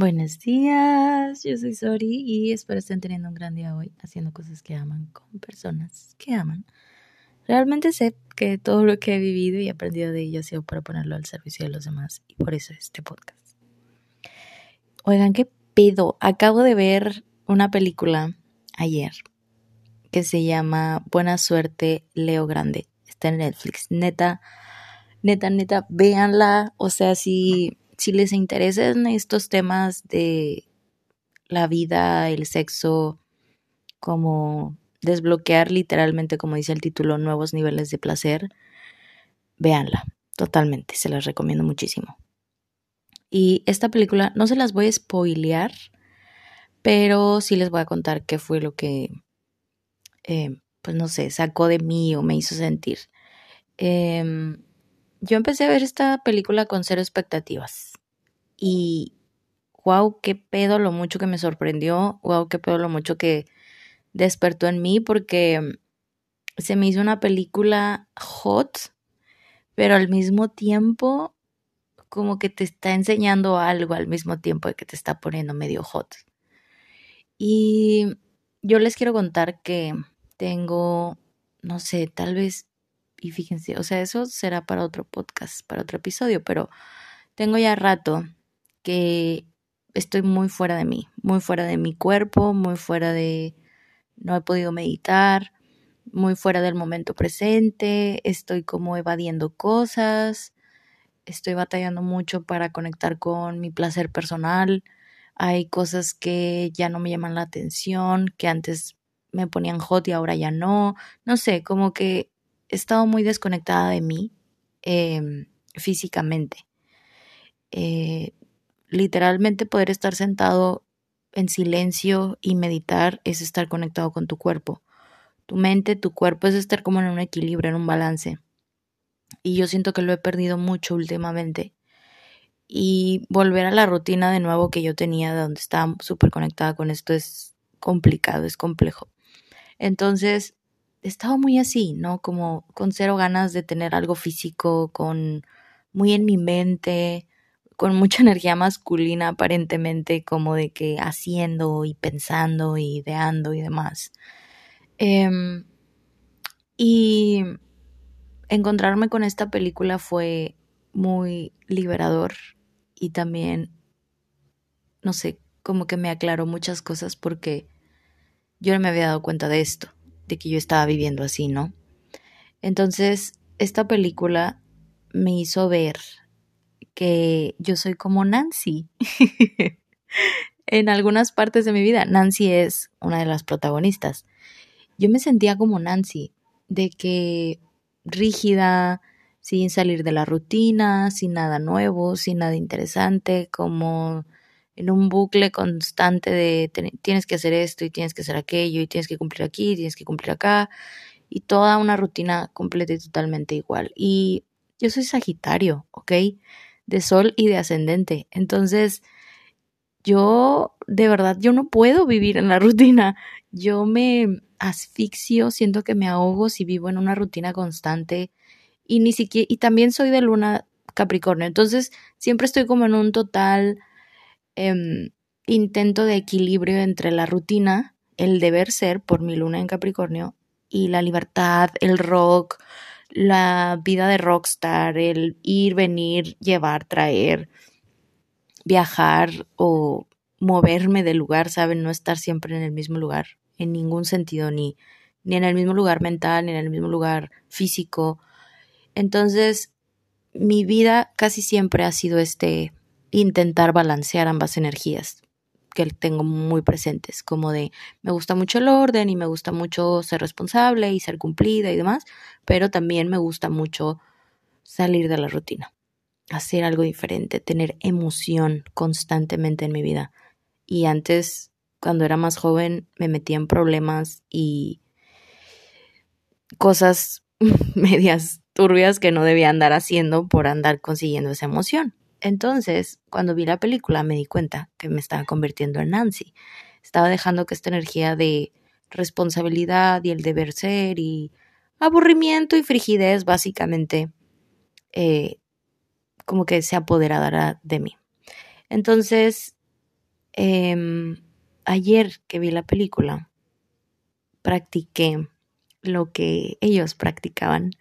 Buenos días, yo soy Sori y espero estén teniendo un gran día hoy haciendo cosas que aman con personas que aman. Realmente sé que todo lo que he vivido y aprendido de ello ha sido para ponerlo al servicio de los demás y por eso este podcast. Oigan, qué pedo. Acabo de ver una película ayer que se llama Buena Suerte Leo Grande. Está en Netflix. Neta, neta, neta, véanla. O sea, si si les interesan estos temas de la vida, el sexo, como desbloquear literalmente, como dice el título, nuevos niveles de placer, véanla, totalmente, se las recomiendo muchísimo. Y esta película no se las voy a spoilear, pero sí les voy a contar qué fue lo que, eh, pues no sé, sacó de mí o me hizo sentir. Eh, yo empecé a ver esta película con cero expectativas. Y wow, qué pedo lo mucho que me sorprendió, wow, qué pedo lo mucho que despertó en mí porque se me hizo una película hot, pero al mismo tiempo como que te está enseñando algo al mismo tiempo de que te está poniendo medio hot. Y yo les quiero contar que tengo, no sé, tal vez y fíjense, o sea, eso será para otro podcast, para otro episodio, pero tengo ya rato que estoy muy fuera de mí, muy fuera de mi cuerpo, muy fuera de, no he podido meditar, muy fuera del momento presente, estoy como evadiendo cosas, estoy batallando mucho para conectar con mi placer personal, hay cosas que ya no me llaman la atención, que antes me ponían hot y ahora ya no, no sé, como que he estado muy desconectada de mí em, físicamente. Eh, literalmente poder estar sentado en silencio y meditar es estar conectado con tu cuerpo. Tu mente, tu cuerpo es estar como en un equilibrio, en un balance. Y yo siento que lo he perdido mucho últimamente. Y volver a la rutina de nuevo que yo tenía, de donde estaba súper conectada con esto, es complicado, es complejo. Entonces, estaba muy así, ¿no? Como con cero ganas de tener algo físico, con muy en mi mente, con mucha energía masculina aparentemente, como de que haciendo y pensando y ideando y demás. Em, y encontrarme con esta película fue muy liberador y también, no sé, como que me aclaró muchas cosas porque yo no me había dado cuenta de esto de que yo estaba viviendo así, ¿no? Entonces, esta película me hizo ver que yo soy como Nancy. en algunas partes de mi vida, Nancy es una de las protagonistas. Yo me sentía como Nancy, de que rígida, sin salir de la rutina, sin nada nuevo, sin nada interesante, como en un bucle constante de tienes que hacer esto y tienes que hacer aquello y tienes que cumplir aquí, y tienes que cumplir acá y toda una rutina completa y totalmente igual. Y yo soy Sagitario, ¿ok? De sol y de ascendente. Entonces, yo de verdad, yo no puedo vivir en la rutina. Yo me asfixio, siento que me ahogo si vivo en una rutina constante y ni siquiera, y también soy de luna Capricornio. Entonces, siempre estoy como en un total Em, intento de equilibrio entre la rutina, el deber ser por mi luna en Capricornio y la libertad, el rock, la vida de rockstar, el ir, venir, llevar, traer, viajar o moverme del lugar, ¿saben? No estar siempre en el mismo lugar, en ningún sentido, ni, ni en el mismo lugar mental, ni en el mismo lugar físico. Entonces, mi vida casi siempre ha sido este intentar balancear ambas energías que tengo muy presentes, como de me gusta mucho el orden y me gusta mucho ser responsable y ser cumplida y demás, pero también me gusta mucho salir de la rutina, hacer algo diferente, tener emoción constantemente en mi vida. Y antes, cuando era más joven, me metía en problemas y cosas medias turbias que no debía andar haciendo por andar consiguiendo esa emoción. Entonces, cuando vi la película me di cuenta que me estaba convirtiendo en Nancy. Estaba dejando que esta energía de responsabilidad y el deber ser y aburrimiento y frigidez básicamente eh, como que se apoderara de mí. Entonces, Em, ayer que vi la película, practiqué lo que ellos practicaban.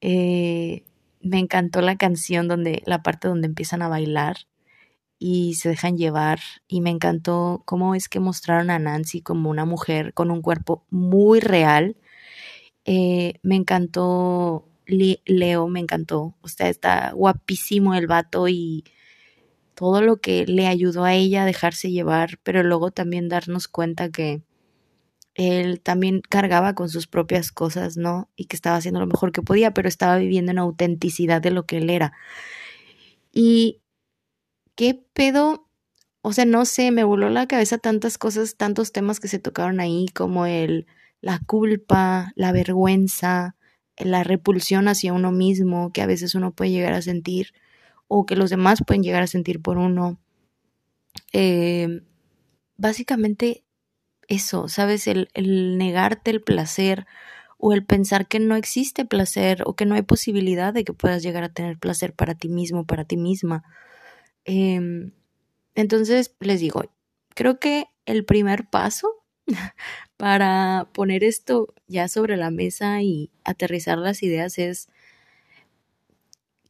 Eh, me encantó la canción donde la parte donde empiezan a bailar y se dejan llevar y me encantó cómo es que mostraron a Nancy como una mujer con un cuerpo muy real. Eh, me encantó Leo, me encantó. Sea, está guapísimo el vato y todo lo que le ayudó a ella a dejarse llevar, pero luego también darnos cuenta que él también cargaba con sus propias cosas, ¿no? Y que estaba haciendo lo mejor que podía, pero estaba viviendo en autenticidad de lo que él era. Y qué pedo, o sea, no sé, me voló la cabeza tantas cosas, tantos temas que se tocaron ahí, como el, la culpa, la vergüenza, la repulsión hacia uno mismo, que a veces uno puede llegar a sentir, o que los demás pueden llegar a sentir por uno. Eh, básicamente eso, ¿sabes? El, el negarte el placer o el pensar que no existe placer o que no hay posibilidad de que puedas llegar a tener placer para ti mismo, para ti misma. Em, entonces, les digo, creo que el primer paso para poner esto ya sobre la mesa y aterrizar las ideas es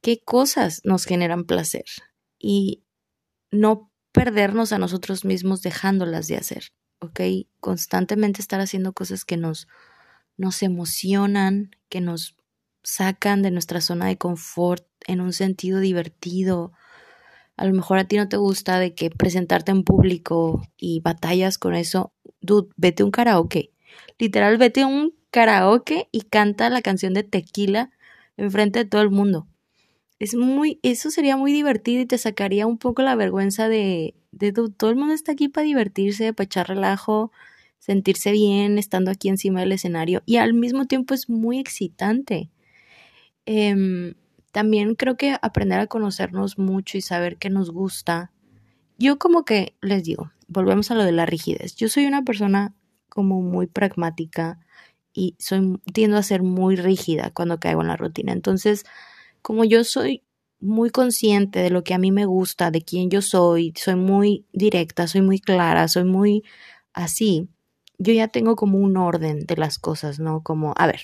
qué cosas nos generan placer y no perdernos a nosotros mismos dejándolas de hacer. ¿Ok? Constantemente estar haciendo cosas que nos, nos emocionan, que nos sacan de nuestra zona de confort en un sentido divertido. A lo mejor a ti no te gusta de que presentarte en público y batallas con eso. Dude, vete a un karaoke. Literal, vete un karaoke y canta la canción de Tequila enfrente de todo el mundo. Es muy, eso sería muy divertido y te sacaría un poco la vergüenza de, de todo el mundo está aquí para divertirse, para echar relajo, sentirse bien estando aquí encima del escenario y al mismo tiempo es muy excitante. Em, también creo que aprender a conocernos mucho y saber qué nos gusta. Yo como que les digo, volvemos a lo de la rigidez. Yo soy una persona como muy pragmática y soy tiendo a ser muy rígida cuando caigo en la rutina. Entonces, como yo soy muy consciente de lo que a mí me gusta, de quién yo soy, soy muy directa, soy muy clara, soy muy así, yo ya tengo como un orden de las cosas, ¿no? Como, a ver,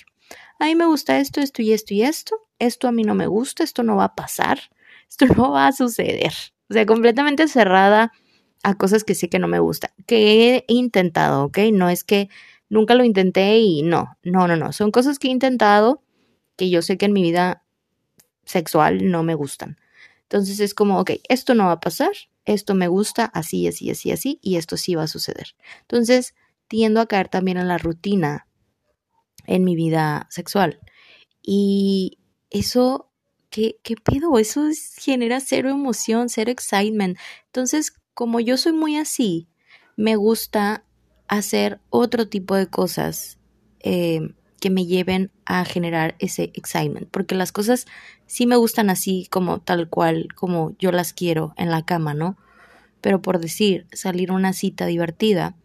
a mí me gusta esto, esto y esto y esto, esto a mí no me gusta, esto no va a pasar, esto no va a suceder. O sea, completamente cerrada a cosas que sé que no me gustan, que he intentado, ¿ok? No es que nunca lo intenté y no, no, no, no, son cosas que he intentado que yo sé que en mi vida sexual no me gustan. Entonces es como, ok, esto no va a pasar, esto me gusta, así, así, así, así, y esto sí va a suceder. Entonces tiendo a caer también en la rutina en mi vida sexual. Y eso, ¿qué, qué pedo? Eso genera cero emoción, cero excitement. Entonces, como yo soy muy así, me gusta hacer otro tipo de cosas. Eh, que me lleven a generar ese excitement, porque las cosas sí me gustan así como tal cual, como yo las quiero en la cama, ¿no? Pero por decir, salir una cita divertida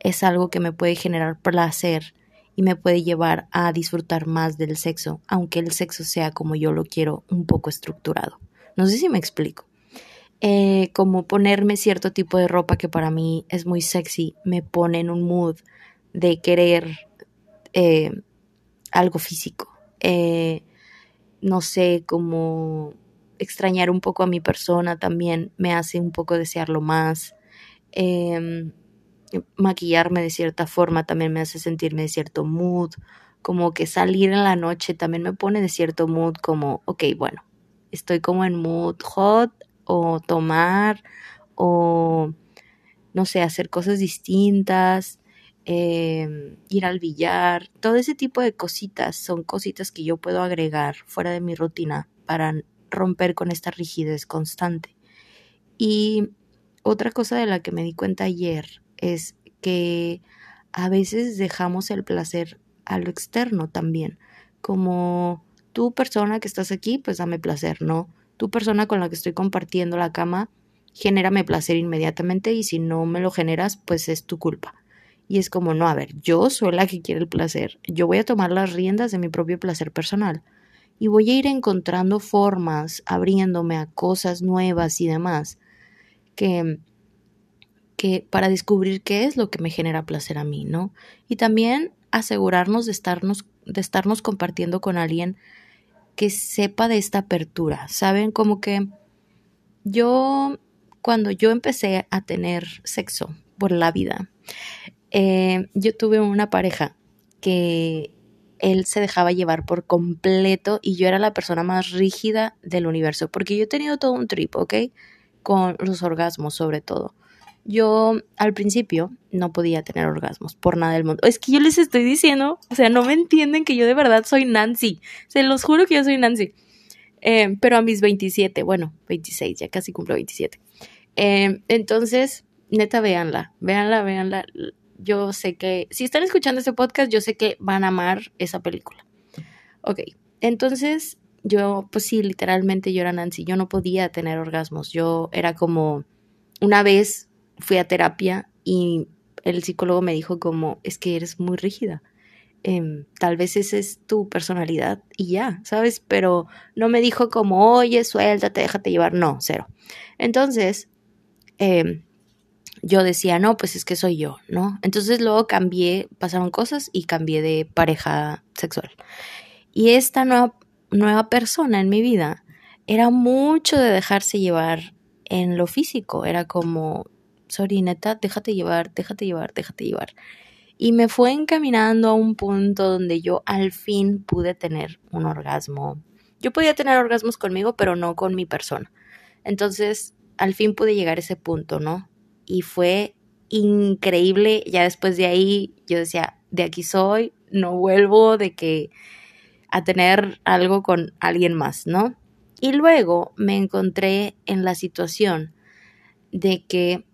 es algo que me puede generar placer y me puede llevar a disfrutar más del sexo, aunque el sexo sea como yo lo quiero, un poco estructurado. No sé si me explico. Eh, como ponerme cierto tipo de ropa que para mí es muy sexy, me pone en un mood de querer eh, algo físico. Eh, no sé, como extrañar un poco a mi persona también me hace un poco desearlo más. Em, maquillarme de cierta forma también me hace sentirme de cierto mood. Como que salir en la noche también me pone de cierto mood, como, ok, bueno, estoy como en mood hot o tomar o, no sé, hacer cosas distintas. Em, ir al billar, todo ese tipo de cositas son cositas que yo puedo agregar fuera de mi rutina para romper con esta rigidez constante. Y otra cosa de la que me di cuenta ayer es que a veces dejamos el placer a lo externo también, como tú persona que estás aquí, pues dame placer, ¿no? Tu persona con la que estoy compartiendo la cama, genérame placer inmediatamente y si no me lo generas, pues es tu culpa. Y es como, no, a ver, yo soy la que quiere el placer. Yo voy a tomar las riendas de mi propio placer personal. Y voy a ir encontrando formas, abriéndome a cosas nuevas y demás, que que para descubrir qué es lo que me genera placer a mí, ¿no? Y también asegurarnos de estarnos, de estarnos compartiendo con alguien que sepa de esta apertura. Saben, como que yo, cuando yo empecé a tener sexo por la vida, eh, yo tuve una pareja que él se dejaba llevar por completo y yo era la persona más rígida del universo, porque yo he tenido todo un trip, ¿ok? Con los orgasmos sobre todo. Yo al principio no podía tener orgasmos por nada del mundo. Es que yo les estoy diciendo, o sea, no me entienden que yo de verdad soy Nancy. Se los juro que yo soy Nancy. Eh, pero a mis 27, bueno, 26, ya casi cumplo 27. Eh, entonces, neta, véanla, véanla, véanla yo sé que, si están escuchando este podcast, yo sé que van a amar esa película. Ok, entonces yo, pues sí, literalmente yo era Nancy, yo no podía tener orgasmos, yo era como, una vez fui a terapia y el psicólogo me dijo como, es que eres muy rígida. Em, tal vez esa es tu personalidad y ya, ¿sabes? Pero no me dijo como, oye, suéltate, déjate llevar, no, cero. Entonces, eh, yo decía, no, pues es que soy yo, ¿no? Entonces luego cambié, pasaron cosas y cambié de pareja sexual. Y esta nueva, nueva persona en mi vida era mucho de dejarse llevar en lo físico, era como, sorry, neta, déjate llevar, déjate llevar, déjate llevar. Y me fue encaminando a un punto donde yo al fin pude tener un orgasmo. Yo podía tener orgasmos conmigo, pero no con mi persona. Entonces, al fin pude llegar a ese punto, ¿no? Y fue increíble. Ya después de ahí yo decía, de aquí soy, no vuelvo de que a tener algo con alguien más, ¿no? Y luego me encontré en la situación de que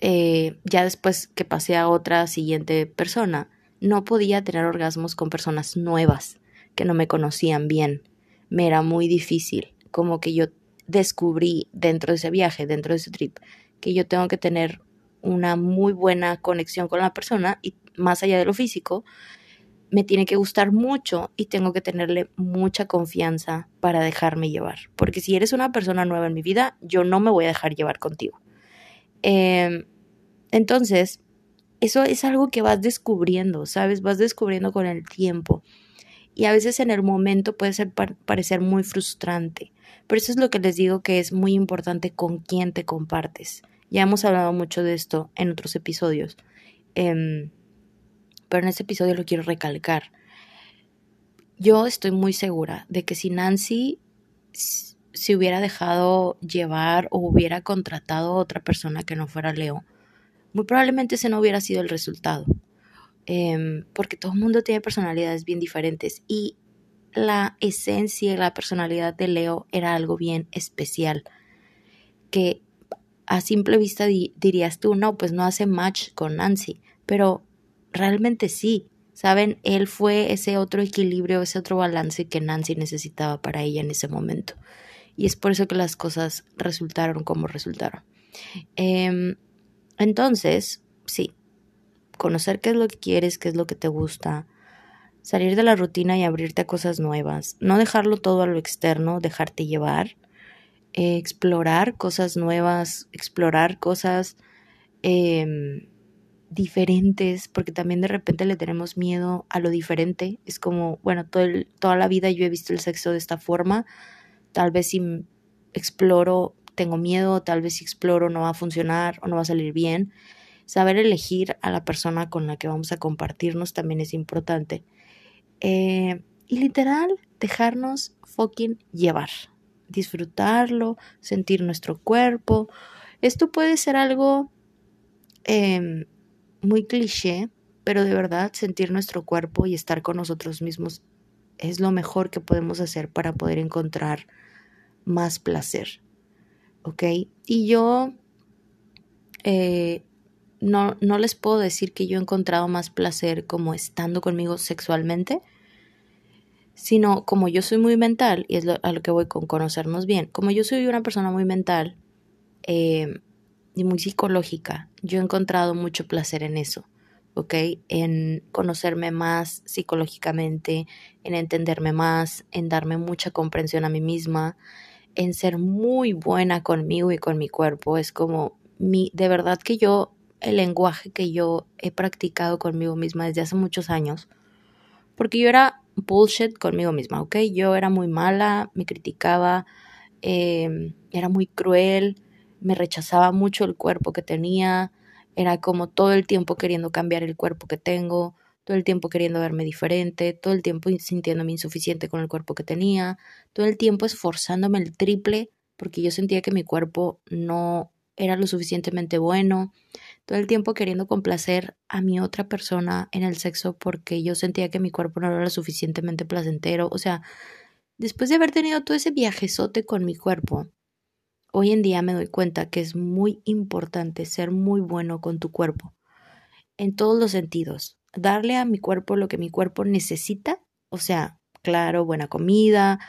eh, ya después que pasé a otra siguiente persona, no podía tener orgasmos con personas nuevas que no me conocían bien. Me era muy difícil, como que yo descubrí dentro de ese viaje, dentro de ese trip, que yo tengo que tener una muy buena conexión con la persona y más allá de lo físico, me tiene que gustar mucho y tengo que tenerle mucha confianza para dejarme llevar. Porque si eres una persona nueva en mi vida, yo no me voy a dejar llevar contigo. Em, entonces, eso es algo que vas descubriendo, ¿sabes? Vas descubriendo con el tiempo. Y a veces en el momento puede ser parecer muy frustrante. Por eso es lo que les digo que es muy importante con quién te compartes. Ya hemos hablado mucho de esto en otros episodios, em, pero en este episodio lo quiero recalcar. Yo estoy muy segura de que si Nancy se hubiera dejado llevar o hubiera contratado a otra persona que no fuera Leo, muy probablemente ese no hubiera sido el resultado. Em, porque todo el mundo tiene personalidades bien diferentes y la esencia y la personalidad de Leo era algo bien especial que a simple vista dirías tú, no, pues no hace match con Nancy, pero realmente sí, ¿saben? Él fue ese otro equilibrio, ese otro balance que Nancy necesitaba para ella en ese momento. Y es por eso que las cosas resultaron como resultaron. Em, entonces, sí, conocer qué es lo que quieres, qué es lo que te gusta, salir de la rutina y abrirte a cosas nuevas, no dejarlo todo a lo externo, dejarte llevar explorar cosas nuevas, explorar cosas em, diferentes, porque también de repente le tenemos miedo a lo diferente. Es como, bueno, toda la vida yo he visto el sexo de esta forma, tal vez si exploro tengo miedo, tal vez si exploro no va a funcionar o no va a salir bien. Saber elegir a la persona con la que vamos a compartirnos también es importante. Eh, y literal, dejarnos fucking llevar disfrutarlo, sentir nuestro cuerpo. Esto puede ser algo em, muy cliché, pero de verdad sentir nuestro cuerpo y estar con nosotros mismos es lo mejor que podemos hacer para poder encontrar más placer. ¿Ok? Y yo eh, no, no les puedo decir que yo he encontrado más placer como estando conmigo sexualmente, sino como yo soy muy mental, y es a lo que voy con conocernos bien, como yo soy una persona muy mental eh, y muy psicológica, yo he encontrado mucho placer en eso, ¿ok? En conocerme más psicológicamente, en entenderme más, en darme mucha comprensión a mí misma, en ser muy buena conmigo y con mi cuerpo. Es como mi, de verdad que yo, el lenguaje que yo he practicado conmigo misma desde hace muchos años, porque yo era bullshit conmigo misma, ¿ok? Yo era muy mala, me criticaba, em, era muy cruel, me rechazaba mucho el cuerpo que tenía, era como todo el tiempo queriendo cambiar el cuerpo que tengo, todo el tiempo queriendo verme diferente, todo el tiempo sintiéndome insuficiente con el cuerpo que tenía, todo el tiempo esforzándome el triple porque yo sentía que mi cuerpo no era lo suficientemente bueno, todo el tiempo queriendo complacer a mi otra persona en el sexo porque yo sentía que mi cuerpo no era suficientemente placentero, o sea, después de haber tenido todo ese viajezote con mi cuerpo, hoy en día me doy cuenta que es muy importante ser muy bueno con tu cuerpo, en todos los sentidos, darle a mi cuerpo lo que mi cuerpo necesita, o sea, claro, buena comida,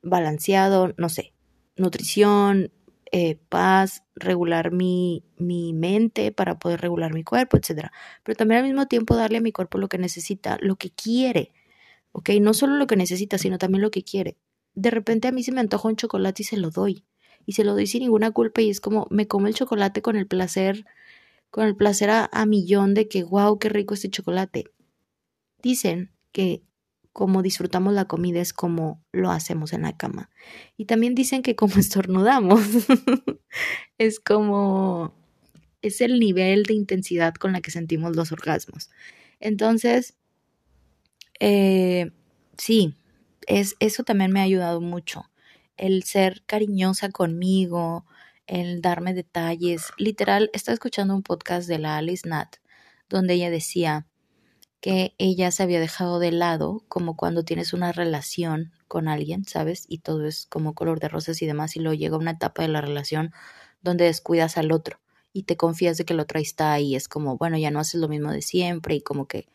balanceado, no sé, nutrición, eh, paz, regular mi, mi mente para poder regular mi cuerpo, etc. Pero también al mismo tiempo darle a mi cuerpo lo que necesita, lo que quiere, ¿ok? No solo lo que necesita, sino también lo que quiere. De repente a mí se me antoja un chocolate y se lo doy. Y se lo doy sin ninguna culpa y es como me como el chocolate con el placer, con el placer a, a millón de que, wow, qué rico este chocolate. Dicen que como disfrutamos la comida es como lo hacemos en la cama. Y también dicen que como estornudamos es como es el nivel de intensidad con la que sentimos los orgasmos. Entonces, eh, sí, es, eso también me ha ayudado mucho. El ser cariñosa conmigo, el darme detalles. Literal, estaba escuchando un podcast de la Alice Nat, donde ella decía, que ella se había dejado de lado, como cuando tienes una relación con alguien, ¿sabes? Y todo es como color de rosas y demás, y luego llega una etapa de la relación donde descuidas al otro y te confías de que el otro ahí está y es como, bueno, ya no haces lo mismo de siempre y como que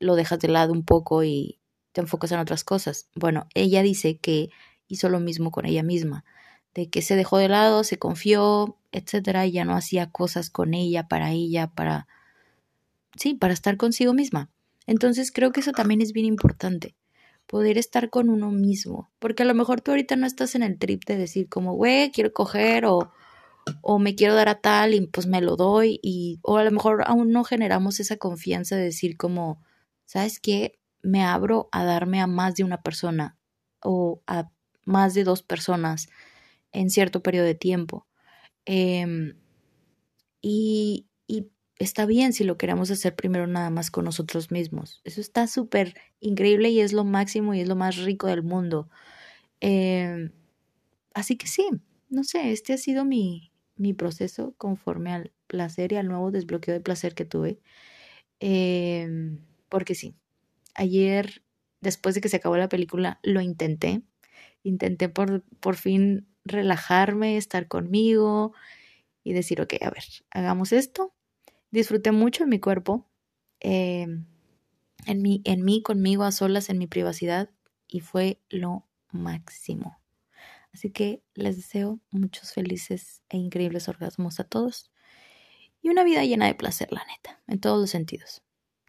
lo dejas de lado un poco y te enfocas en otras cosas. Bueno, ella dice que hizo lo mismo con ella misma, de que se dejó de lado, se confió, etcétera, y ya no hacía cosas con ella, para ella, para sí, para estar consigo misma. Entonces creo que eso también es bien importante, poder estar con uno mismo, porque a lo mejor tú ahorita no estás en el trip de decir como, güey, quiero coger o, o me quiero dar a tal y pues me lo doy y o a lo mejor aún no generamos esa confianza de decir como, ¿sabes qué? Me abro a darme a más de una persona o a más de dos personas en cierto periodo de tiempo. Em, y, está bien si lo queremos hacer primero nada más con nosotros mismos. Eso está súper increíble y es lo máximo y es lo más rico del mundo. Em, así que sí, no sé, este ha sido mi, mi proceso conforme al placer y al nuevo desbloqueo de placer que tuve. Em, porque sí, ayer, después de que se acabó la película, lo intenté. Intenté por, por fin relajarme, estar conmigo y decir, ok, a ver, hagamos esto Disfruté mucho en mi cuerpo, em, en, mí, en mí, conmigo, a solas, en mi privacidad, y fue lo máximo. Así que les deseo muchos felices e increíbles orgasmos a todos y una vida llena de placer, la neta, en todos los sentidos.